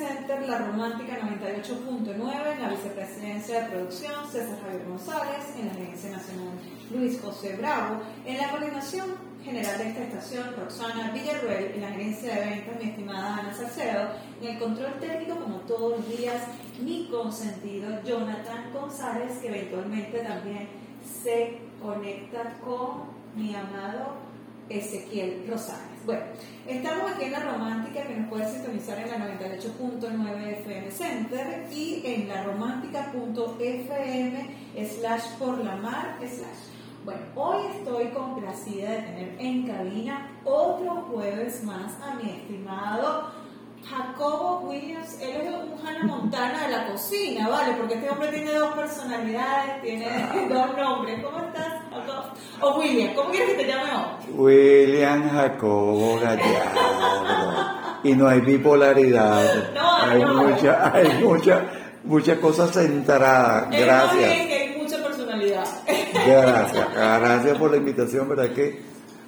La Romántica 98.9, en la vicepresidencia de producción, César Javier González, en la Agencia Nacional Luis José Bravo, en la coordinación general de esta estación, Roxana Villarruel, en la gerencia de ventas, mi estimada Ana Salcedo, en el control técnico, como todos los días, mi consentido Jonathan González, que eventualmente también se conecta con mi amado Ezequiel Rosales. Bueno, estamos aquí en la romántica que nos puede sintonizar en la 98.9 FM Center y en la romántica.fm slash por la mar slash. Bueno, hoy estoy complacida de tener en cabina otro jueves más a mi estimado Jacobo Williams, él es un Hannah Montana de la cocina, ¿vale? Porque este hombre tiene dos personalidades, tiene dos nombres. ¿Cómo estás, O William, ¿cómo quieres que te llame hoy? William Jacobo Gallardo. y no hay bipolaridad. No, hay no. mucha, hay mucha, muchas cosas centradas. Es más Gracias. que hay mucha personalidad. Gracias, gracias por la invitación, ¿verdad que?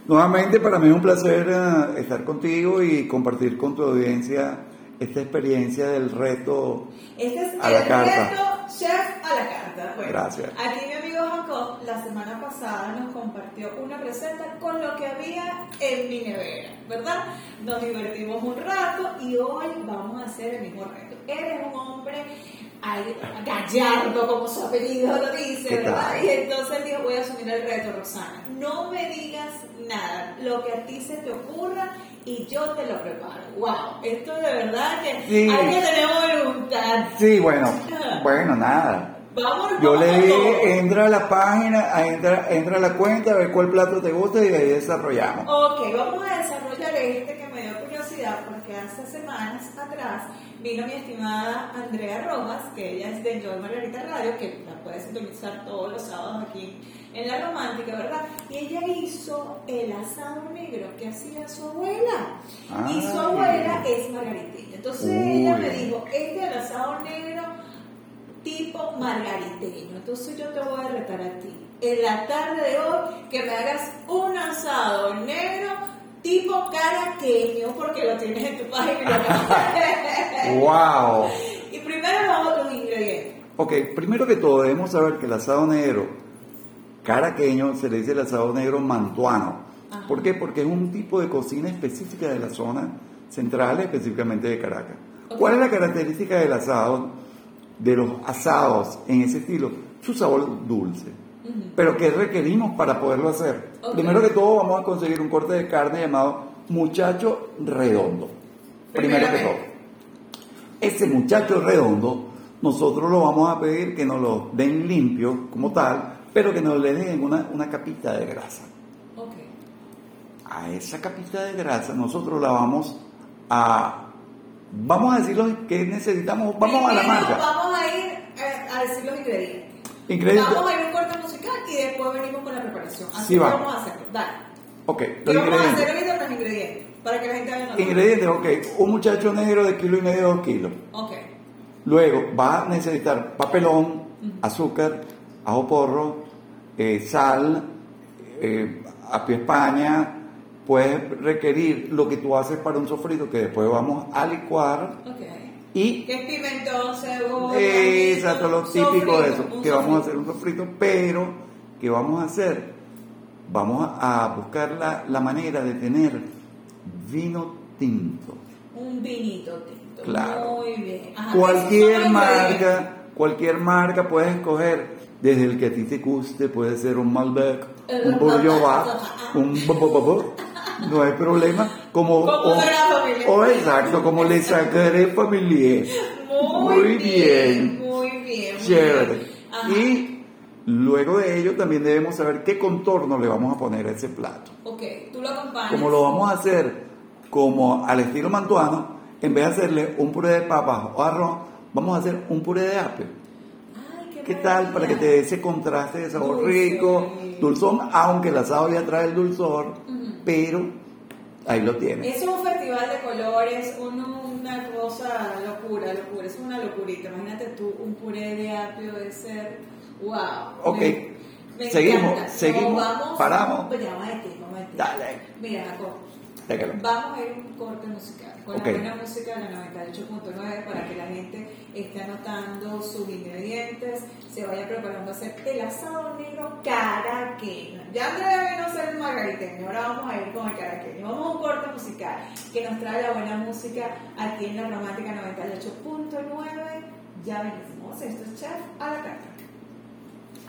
Nuevamente para mí es un placer eh, estar contigo y compartir con tu audiencia esta experiencia del reto. Este es A la el carta. reto Bueno, Gracias. Aquí mi amigo Jacob la semana pasada nos compartió una receta con lo que había en mi nevera, ¿verdad? Nos divertimos un rato y hoy vamos a hacer el mismo reto. Eres un hombre ay, gallardo, como su apellido lo dice, ¿Qué ¿verdad? Y entonces dijo, voy a asumir el reto, Roxana. No me digas nada, lo que a ti se te ocurra y yo te lo preparo. Wow, esto de verdad que Sí. hay que tener voluntad. Sí, bueno, bueno, nada. Vamos, Yo le dije, entra a la página, a- entra, entra a la cuenta, a ver cuál plato te gusta y de ahí desarrollamos. Ok, vamos a desarrollar este que me dio curiosidad porque hace semanas atrás vino mi estimada Andrea Rojas, que ella es de Enjoy Margarita Radio, que la puedes sintonizar todos los sábados aquí en La Romántica, ¿verdad? Y ella hizo el asado negro que hacía su abuela. y su abuela es margariteña. Entonces Uy. ella me dijo, este es el asado negro tipo margariteño. Entonces yo te voy a retar a ti, en la tarde de hoy, que me hagas un asado negro tipo caraqueño, porque lo tienes en tu página. ¡Wow! y primero vamos a los ingredientes. Ok, primero que todo debemos saber que el asado negro caraqueño se le dice el asado negro mantuano. Ajá. ¿Por qué? Porque es un tipo de cocina específica de la zona central, específicamente de Caracas. ¿Cuál es la característica del asado, de los asados en ese estilo? Su sabor dulce. Pero ¿qué requerimos para poderlo hacer? Primero que todo vamos a conseguir un corte de carne llamado muchacho redondo. Primero que todo. Ese muchacho redondo, nosotros lo vamos a pedir que nos lo den limpio como tal, pero que nos le den una, una capita de grasa. A esa capita de grasa nosotros la vamos a... Vamos a decir lo que necesitamos, vamos a la marca. Vamos a ir eh, a decir los ingredientes. Ingredientes. Vamos a ir a un corte musical y después venimos con la preparación. Así Sí, que vamos a hacerlo. Dale. Ok, ¿Qué los vamos a ingredientes. hacer ahorita los ingredientes? Para que la gente vea. Ingredientes, ok. Un muchacho negro de kilo y medio, dos kilos. Ok. Luego va a necesitar papelón, azúcar, ajo porro, eh, sal, eh, apio España. Puedes requerir lo que tú haces para un sofrito que después vamos a licuar Ok. y ¿Qué es pimentón, cebolla? exacto, lo sofrito, típico de eso, que vamos a sofrito. hacer un sofrito, pero ¿qué vamos a hacer? Vamos a buscar la, la manera de tener vino tinto. Un vinito tinto. Claro. Muy bien. Ajá, Cualquier marca, cualquier marca puedes escoger, desde el que a ti te guste, puede ser un Malbec, un Bourgeois, un no hay problema, como, Como o, exacto, como le sacaré familiar. Muy, bien. Muy bien. muy Chévere. bien. Ajá. Y luego de ello también debemos saber qué contorno le vamos a poner a ese plato. Ok, tú lo acompañas. Como lo vamos a hacer como al estilo mantuano, en vez de hacerle un puré de papas o arroz, vamos a hacer un puré de apio. Ay, ¿Qué tal? Para que te dé ese contraste de sabor Dulce. rico, dulzón, aunque el asado ya trae el dulzor. Pero ahí lo tienes. Es un festival de colores, una cosa locura, locura, es una locurita. Imagínate tú un puré de apio de ser, wow. Ok. Me, me Seguimos, encanta. seguimos, No, vamos, paramos. Ya, vamos vamos a ti. Dale. Mira, Jacob, Vamos a ir a un corte musical con la buena música de la 98.9 para que la gente esté anotando sus ingredientes, se vaya preparando a hacer el asado negro caraqueño. Ya Andrea vino a ser el margariteño, ahora vamos a ir con el caraqueño. Vamos a un corte musical que nos trae la buena música aquí en la Romántica 98.9. Ya venimos, esto es Chef a la carta.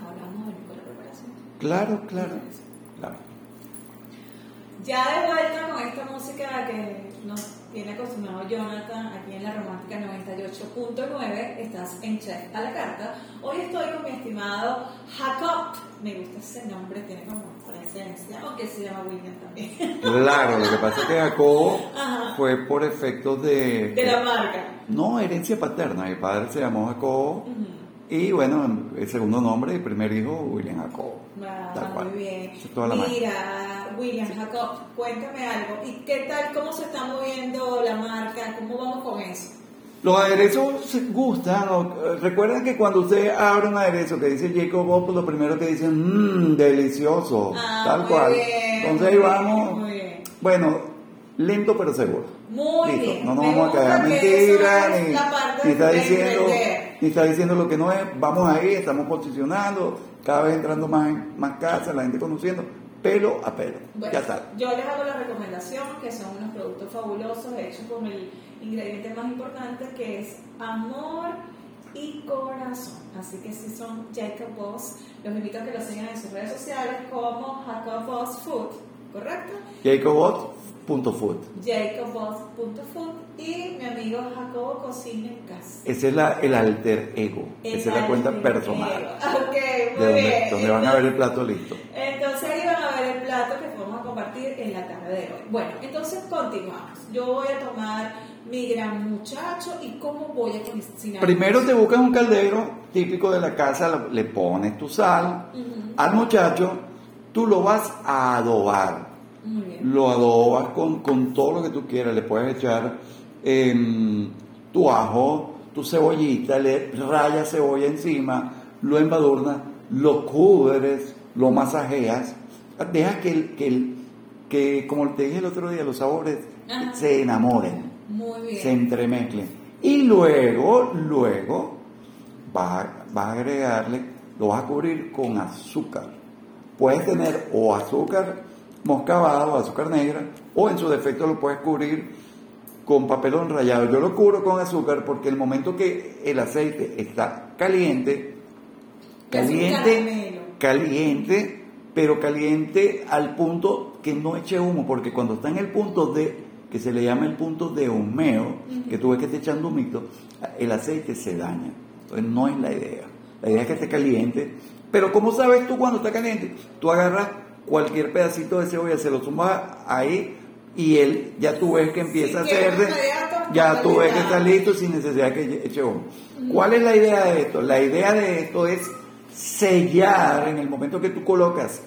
Ahora vamos a venir con la preparación. Claro, claro, claro. Ya de vuelta con esta música que nos tiene acostumbrado Jonathan aquí en la Romántica 98.9, estás en Chef a la carta. Hoy estoy con mi estimado Jacob, me gusta ese nombre, tiene como presencia, aunque se llama William también, Claro, lo que pasa es que Jacobo Ajá. fue por efectos de... de la marca. No, herencia paterna. Mi padre se llamó Jacobo Ujú. Y bueno, el segundo nombre, el primer hijo, William Jacobo. Ah, Tal cual. muy bien. Mira, William Jacob, cuéntame algo. ¿Y qué tal, cómo se está moviendo la marca? ¿Cómo vamos con eso? Los aderezos gustan. o- eh, Recuerden que cuando usted abre un aderezo que dice Jacob Bob, lo primero que dicen, mmm, delicioso. Ah, tal muy cual. bien, Entonces ahí vamos. muy bien. Bueno, lento pero seguro. Muy Listo, bien. no nos Me vamos a quedar es ni, ni está diciendo. Ni está diciendo lo que no es. Vamos ahí, estamos posicionando, cada vez entrando más en más casas, la gente conociendo, pelo a pelo. Bueno, ya está. Yo les hago la recomendación que son unos productos fabulosos hechos con el ingrediente más importante que es amor y corazón. Así que si son Jacob Boss, los invito a que los sigan en sus redes sociales como Jacob Boss Food, ¿correcto? Jacobot.food. jacobboss.food y mi amigo Jacobo Cocina en Casa. Ese es la, el alter ego. Esa es la cuenta personal. Ok, De muy donde, bien. donde van a ver el plato listo. Entonces ahí van a ver el plato que vamos a compartir en la tarde de hoy. Bueno, entonces continuamos. Yo voy a tomar mi gran muchacho y cómo voy a cocinar. Primero te buscas un caldero típico de la casa, le pones tu sal al muchacho, tú lo vas a adobar. Lo adobas con, con todo lo que tú quieras. Le puedes echar em, tu ajo, tu cebollita, le rayas cebolla encima, lo embadurnas, lo cubres, lo masajeas. Deja que, el, que, el- que, como te dije el otro día, los sabores Ajá. se enamoren, Muy bien. se entremezclen. Y luego, luego, vas a, vas a agregarle, lo vas a cubrir con azúcar. Puedes tener o azúcar moscabado o azúcar negra, o en su defecto lo puedes cubrir con papelón rallado. Yo lo cubro con azúcar porque el momento que el aceite está caliente, caliente, caliente, pero caliente al punto que no eche humo, porque cuando está en el punto de, que se le llama el punto de humeo, que tú ves que está echando humito, el aceite se daña. Entonces no es la idea. La idea es que esté caliente. Pero ¿cómo sabes tú cuando está caliente? Tú agarras cualquier pedacito de cebolla, se lo sumas ahí y él ya tú ves que empieza Sí, a hacerse, ya tú ves que está listo sin necesidad que eche humo. ¿Cuál es la idea de esto? La idea de esto es sellar en el momento que tú colocas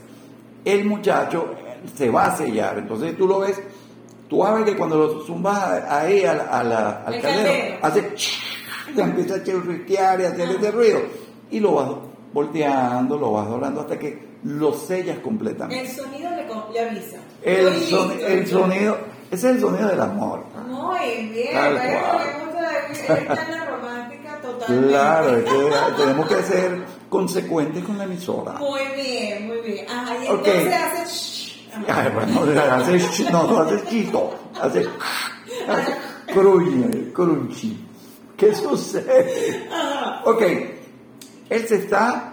el muchacho, se va a sellar. Entonces tú lo ves, tú ver que cuando lo zumbas ahí a la- a la- al caldero, hace te empieza a chirriquear y hacer ese ruido. Y lo vas volteando, lo vas doblando hasta que lo sellas completamente. El sonido le, avisa. El, son- sonido, ese es el sonido del amor. Muy bien. Tal cual. Romántica totalmente. Claro, es que tenemos que ser consecuentes con la emisora. Muy bien, muy bien. Ajá, y entonces hace... shh. Ajá. Ay, bueno, hace, no, no hace chito, hace, hace cruñe, crunchy. ¿Qué sucede? Ok, él se está,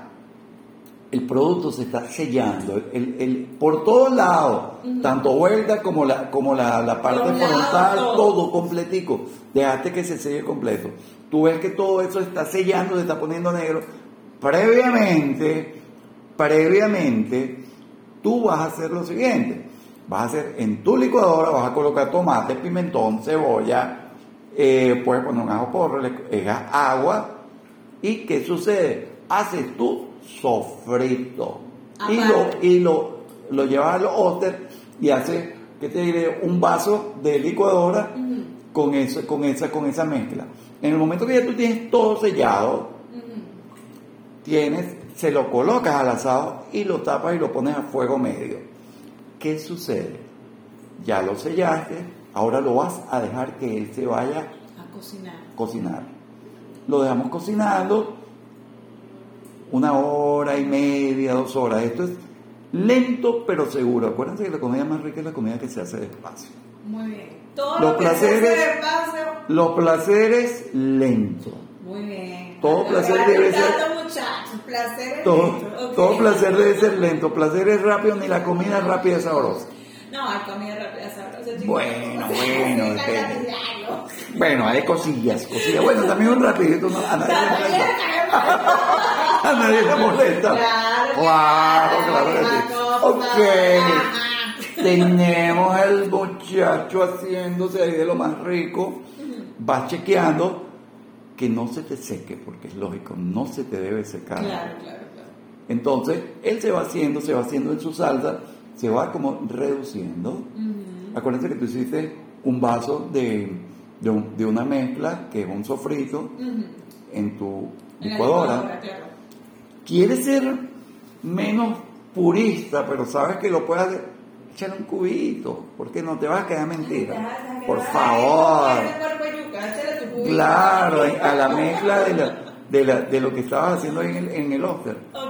el producto se está sellando, el, el- por todos lados, tanto vuelta como la, como la, la parte Los lados, frontal, todo. todo completico. Dejaste que se selle completo. Tú ves que todo eso está sellando, se está poniendo negro. Previamente, previamente, tú vas a hacer lo siguiente. Vas a hacer en tu licuadora, vas a colocar tomate, pimentón, cebolla, eh, puedes poner un ajo porro, le agua. ¿Y qué sucede? Haces tu sofrito. Y lo, y lo, lo llevas al y haces, ¿qué te diré? Un vaso de licuadora con, eso, con, esa, con esa mezcla. En el momento que ya tú tienes todo sellado, tienes, se lo colocas al asado y lo tapas y lo pones a fuego medio. ¿Qué sucede? ya lo sellaste, ahora lo vas a dejar que él se vaya A cocinar. a cocinar. Lo dejamos cocinando una hora y media, dos horas. Esto es lento pero seguro. Acuérdense que la comida más rica es la comida que se hace despacio. Muy bien. Todo Los lo que se hace placeres- despacio. Los placeres lentos. Muy bien. Todo placer debe ser-. Placer es Todo, lento. Ok. todo placer debe ser lento. Placer es rápido, ni la comida es rápida y sabrosa. No, hay comida rápida, sabrosa. chicos. Bueno, bueno, claro. Bueno, hay cosillas, cosillas. Bueno, también un rapidito, no, a nadie le molesta. A nadie le molesta. Claro. Claro, claro que sí. Ok. Tenemos el muchacho haciéndose ahí de lo más rico. Vas chequeando que no se te seque, porque es lógico, no se te debe secar. Claro, claro, claro. Entonces, él se va haciendo, se va haciendo en su salsa, se va como reduciendo. Ujú. Acuérdense que tú hiciste un vaso de, de, un- de una mezcla, que es un sofrito, en tu licuadora. claro. Quieres ser menos purista, pero sabes que lo puedes hacer, échale un cubito, porque no te vas a quedar mentira. Por favor. Claro, a la mezcla de, la, de, la- de lo que estabas haciendo en el, en el.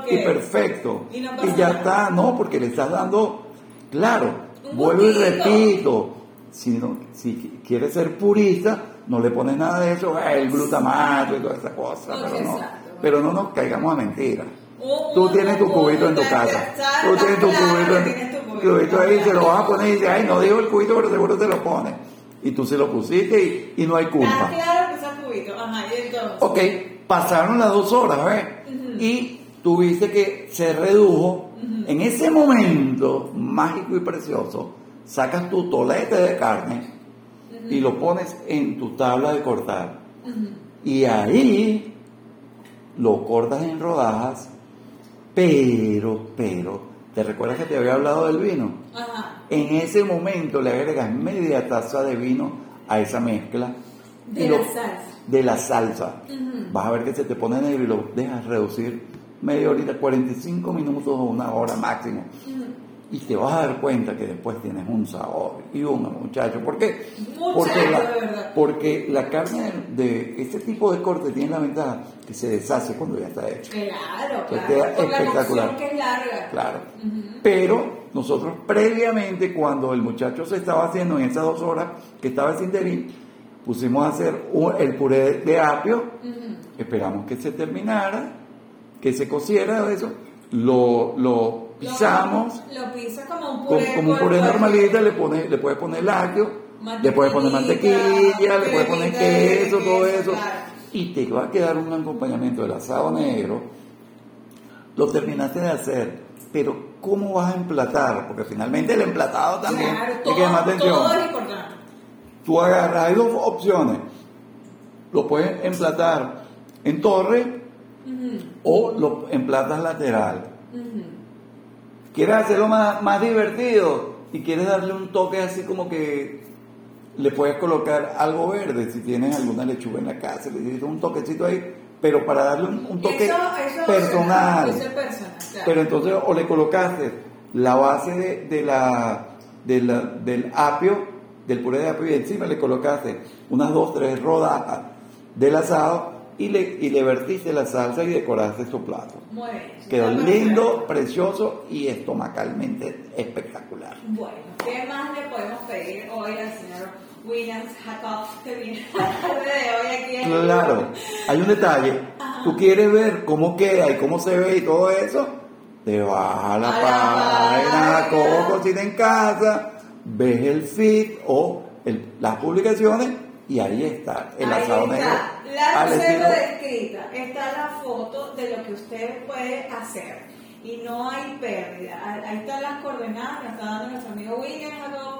Y perfecto. Y no Y, pasa ya está, no, porque le estás dando, claro, vuelvo y repito, si, no, si quieres ser purista, no le pones nada de eso, el glutamato y toda esa cosa, pero no, exacto. pero no nos caigamos a mentiras. Un- Tú un- tienes tu cubito en tu casa. Tú tienes tu cubito, en- cubito. ahí, te lo vas a poner y dices, ay, no digo el cubito, pero seguro te lo pones. Y tú se lo pusiste y, y no hay culpa. claro que es cubito. Ajá, y entonces. Ok, pasaron las dos horas, ¿ves? Y tuviste que se redujo. En ese momento mágico y precioso, sacas tu tolete de carne y lo pones en tu tabla de cortar. Y ahí lo cortas en rodajas, pero, pero, ¿te recuerdas que te había hablado del vino? En ese momento le agregas media taza de vino a esa mezcla. De la salsa. De la salsa. Vas a ver que se te pone negro y lo dejas reducir media horita, 45 minutos o una hora máximo. Y te vas a dar cuenta que después tienes un sabor y un muchacho. ¿Por qué? Muchacho, porque, la, porque carne de este tipo de corte tiene la ventaja que se deshace cuando ya está hecho. Claro, claro. queda Por espectacular. cocción que es larga. Claro. Ujú. Pero nosotros previamente, cuando el muchacho se estaba haciendo en esas dos horas que estaba sin debil, pusimos a hacer un- el puré de apio, esperamos que se terminara, que se cociera eso, lo, lo pisamos, Lo, lo pisas como un puré. como un por- puré normalita, le, pone, le puedes poner lácteo, le puedes poner mantequilla, le puedes poner queso, todo eso, claro. y te va a quedar un acompañamiento del asado negro, lo terminaste de hacer, pero ¿cómo vas a emplatar? Porque finalmente el emplatado también Claro, hay que llamar todo, atención. todo es importante. Tú agarras, hay dos opciones, lo puedes emplatar en torre o lo emplatas lateral. Quieres hacerlo más, más divertido y quieres darle un toque así como que le puedes colocar algo verde si tienes alguna lechuga en la casa, le dices un toquecito ahí, pero para darle un, un toque Eso- eso es personal. Es claro. Pero entonces o le colocaste la base de, de la, de la- del apio, del puré de apio y encima le colocaste unas dos, tres rodajas del asado y le, y le vertiste la salsa y decoraste tu plato. Muy bien. Quedó lindo, precioso y estomacalmente espectacular. Bueno, ¿qué más le podemos pedir hoy al señor Williams Hakoff que viene a la tarde de hoy aquí en Claro, hay un detalle. Ajá. Tú quieres ver cómo queda y cómo se ve y todo eso. Te vas a la página. Coco Cocina en Casa, ves el feed o el- las publicaciones y ahí está el Ahí asado está, negro. La descrita, está la foto de lo que usted puede hacer y no hay pérdida. Ahí están las coordenadas, las está dando nuestro amigo William Jacob,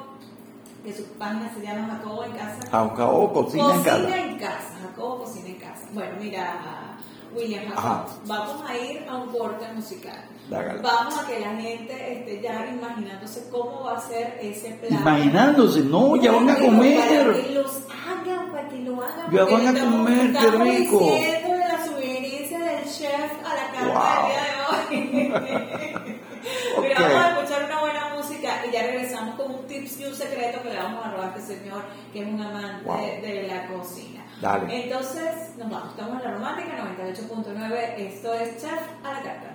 que su página se llama Jacobo en casa. Jacobo Cocina en Cocina Casa. en casa, Jacobo Cocina en casa. Bueno, mira, William Ajá. vamos a ir a un corte musical. Vamos a que la gente esté ya imaginándose cómo va a ser ese plan. Imaginándose, no, ya van a Para comer. que los hagan, para que lo hagan. Ya van a comer, qué rico. diciendo la sugerencia del chef a la carta del día de hoy. Ok. Mira, vamos a escuchar una buena música y ya regresamos con un tips y un secreto que le vamos a robar a este señor que es un amante Wow. de la cocina. Dale. Entonces, nos vamos, estamos en la romántica 98.9, esto es Chef a la carta.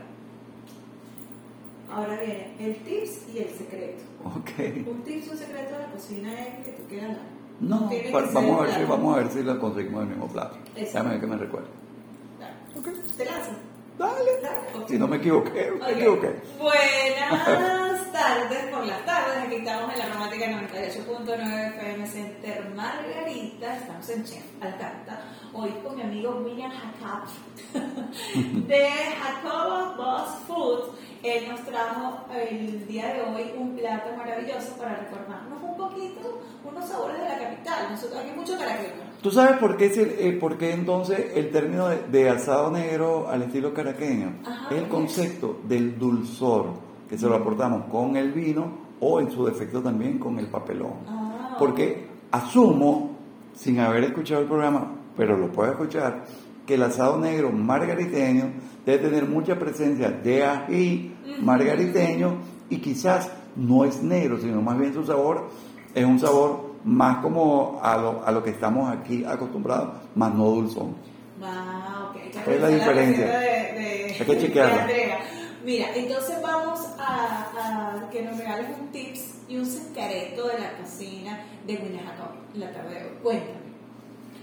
Ahora viene el tips y el secreto. Ok. Un tips y un secreto de la cocina es que tú quieras. No, ser vamos a ver si vamos a ver si la conseguimos en el mismo plato. Déjame que me recuerde. Dale. ¿Te lanzas? Dale. Si no me equivoqué, me equivoqué. Buenas tardes por las tardes, aquí estamos en la romántica 98.9 FM Center Margarita, estamos en Chef Alcanta, hoy con mi amigo William Jacob de Jacobo Boss Food. Él nos trajo el día de hoy un plato maravilloso para recordarnos un poquito unos sabores de la capital. Nosotros aquí mucho caraqueño. ¿Tú sabes por qué, es el- eh, por qué entonces el término de, de asado negro al estilo caraqueño? Ajá. es el concepto del dulzor que se lo aportamos con el vino o en su defecto también con el papelón. Ah, Porque asumo, sin haber escuchado el programa, pero lo puedo escuchar, que el asado negro margariteño debe tener mucha presencia de ají margariteño y quizás no es negro, sino más bien su sabor es un sabor más como a lo, a lo que estamos aquí acostumbrados, más no dulzón. Ah, ok. Hay que ¿Cuál es la diferencia? De, de, Hay que chequearla. Mira, entonces vamos a, a que nos regales un tips y un secreto de la cocina de Jacob la tarde de hoy. Cuéntame.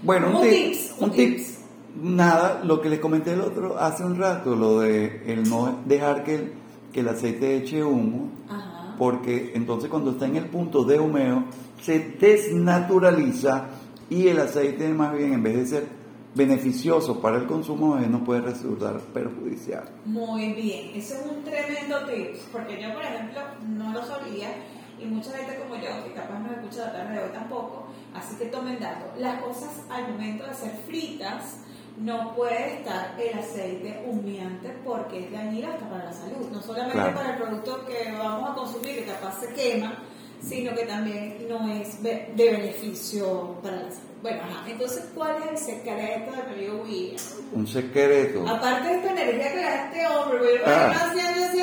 Bueno, un, Un tip, tips, un un tip, tips. Nada, lo que les comenté el otro hace un rato, lo de el no dejar que el, que el aceite eche humo, Ajá. porque entonces cuando está en el punto de humeo se desnaturaliza y el aceite más bien en vez de ser beneficioso para el consumo no puede resultar perjudicial. Muy bien, ese es un tremendo tip, porque yo, por ejemplo, no lo sabía y mucha gente como yo, que capaz no escucha la tarde de hoy tampoco, así que tomen dato. Las cosas al momento de ser fritas no puede estar el aceite humeante porque es dañino hasta para la salud, no solamente Claro. para el producto que vamos a consumir, que capaz se quema, sino que también no es de beneficio para la salud. Bueno, ajá, entonces, ¿cuál es el secreto de mi amigo William? Un secreto. Aparte de esta energía que le da este hombre, porque Ah. ah. haciendo ese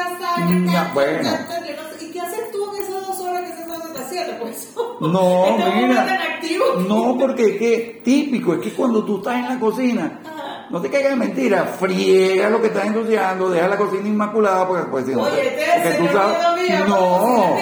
Pues No, mira. No, porque es que típico, es que cuando tú estás en la cocina, Ajá. no te caigas de mentira, friega lo que estás ensuciando, deja la cocina inmaculada, porque pues si no. Oye, te- este tú sabes- mío, no,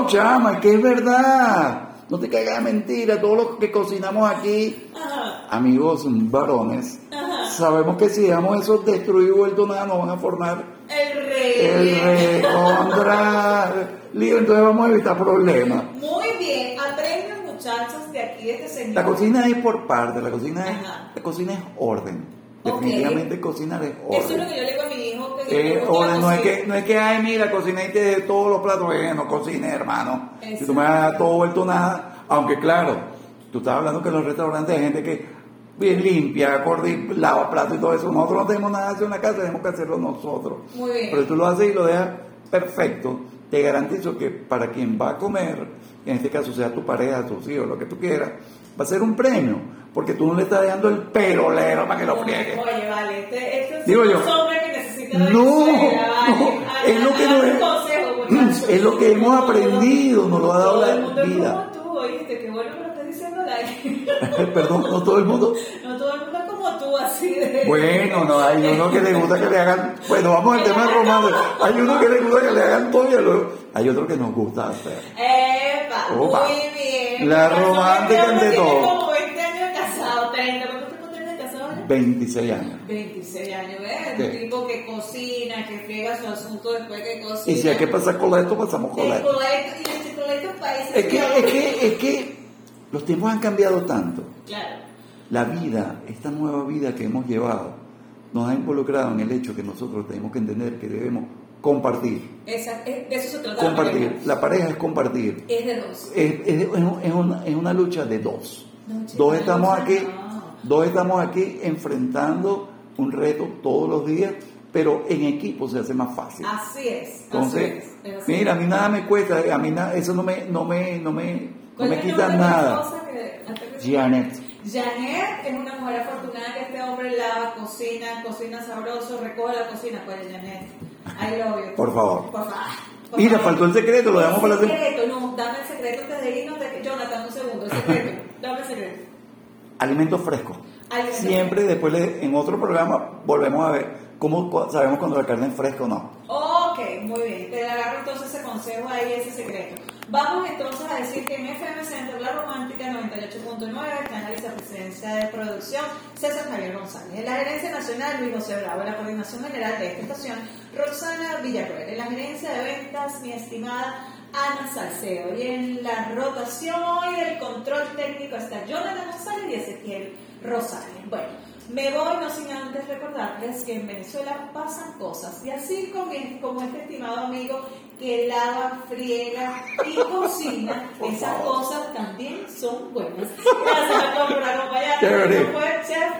no, chama, que es verdad. No te caigas de mentira, todo lo que cocinamos aquí, Ajá. amigos varones, Ajá. Sabemos que si dejamos eso destruido y vuelto nada, nos van a formar El rey. el recontra lío, entonces vamos a evitar problemas. Muy bien, aprendan muchachos de aquí, de este señor. La cocina es por parte, la cocina es, Ajá. la cocina es orden. Definitivamente cocinar es orden. Eso es lo que yo le digo a mi hijo. Que Eh, orden, no es que, no es que, ay, mira, cociné de todos los platos, eh, no cocine, hermano. Si tú me das todo vuelto nada, aunque claro, tú estás hablando que en los restaurantes hay gente que bien limpia, cordi, lava platos y todo eso. Nosotros no tenemos nada que hacer en la casa, tenemos que hacerlo nosotros. Muy bien. Pero tú lo haces y lo dejas perfecto. Te garantizo que para quien va a comer, en este caso sea tu pareja, tus hijos, lo que tú quieras, va a ser un premio. Porque tú no le estás dejando el perolero para que lo friegue. Oye, vale, este, este es Digo un yo. que necesita No, vale. es lo que hagan no un es- consejo, muchachos. es lo que hemos aprendido, nos lo ha dado la vida. tú, oíste, qué bueno Perdón, no todo el mundo. No todo el mundo es como tú, así de... Bueno, no, hay uno que le gusta que le hagan. Bueno, vamos al tema romántico. Hay uno que le gusta que le hagan todo y lo- hay otro que nos gusta hacer. Epa, Opa. muy bien. La romántica ante todo. como 20 años casado, 30. ¿Cuánto tiempo de casado? ya? 26 años. 26 años, ¿ves? Un tipo que cocina, que friega su asunto después que cocina. Y si hay que pasar con esto, pasamos con esto. Es que, es que, es que los tiempos han cambiado tanto. Claro. La vida, esta nueva vida que hemos llevado, nos ha involucrado en el hecho que nosotros tenemos que entender que debemos compartir. Esa, es- de eso se trata. la Compartir. pareja. La pareja es compartir. Es de dos. Es, es- es un- es una, es una lucha de dos. No, Dos estamos no, aquí, no. dos estamos aquí enfrentando un reto todos los días, pero en equipo se hace más fácil. Así es. Entonces, así así. mira, a mí nada me cuesta, a mí nada, eso no me, no me, no me, no ¿Cuál me es el quita nombre de tu nada. Janet. Janet es una mujer afortunada que este hombre lava, cocina, cocina sabroso, recoge la cocina. Pues Janet, I love you. Por favor. Por favor. Por Mira, favor. faltó el secreto, lo dejamos para la semana. secreto, no, dame el secreto antes de irnos. Jonathan, un segundo, el secreto. dame el secreto. Alimentos frescos. Siempre después le- en otro programa volvemos a ver cómo sabemos cuando la carne es fresca o no. Muy bien. Te agarro entonces ese consejo ahí, ese secreto. Vamos entonces a decir que en FM Center La Romántica 98.9 está en la vicepresidencia de producción César Javier González. En la gerencia nacional Luis José Bravo. En la coordinación general de esta estación Roxana Villarreal. En la gerencia de ventas mi estimada Ana Salcedo. Y en la rotación y el control técnico está Jonathan González y Ezequiel Rosales. Bueno. Me voy no sin antes recordarles que en Venezuela pasan cosas y así como, como este estimado amigo que lava, friega y cocina, esas cosas también son buenas. Gracias por acompañarnos. Fue Chef.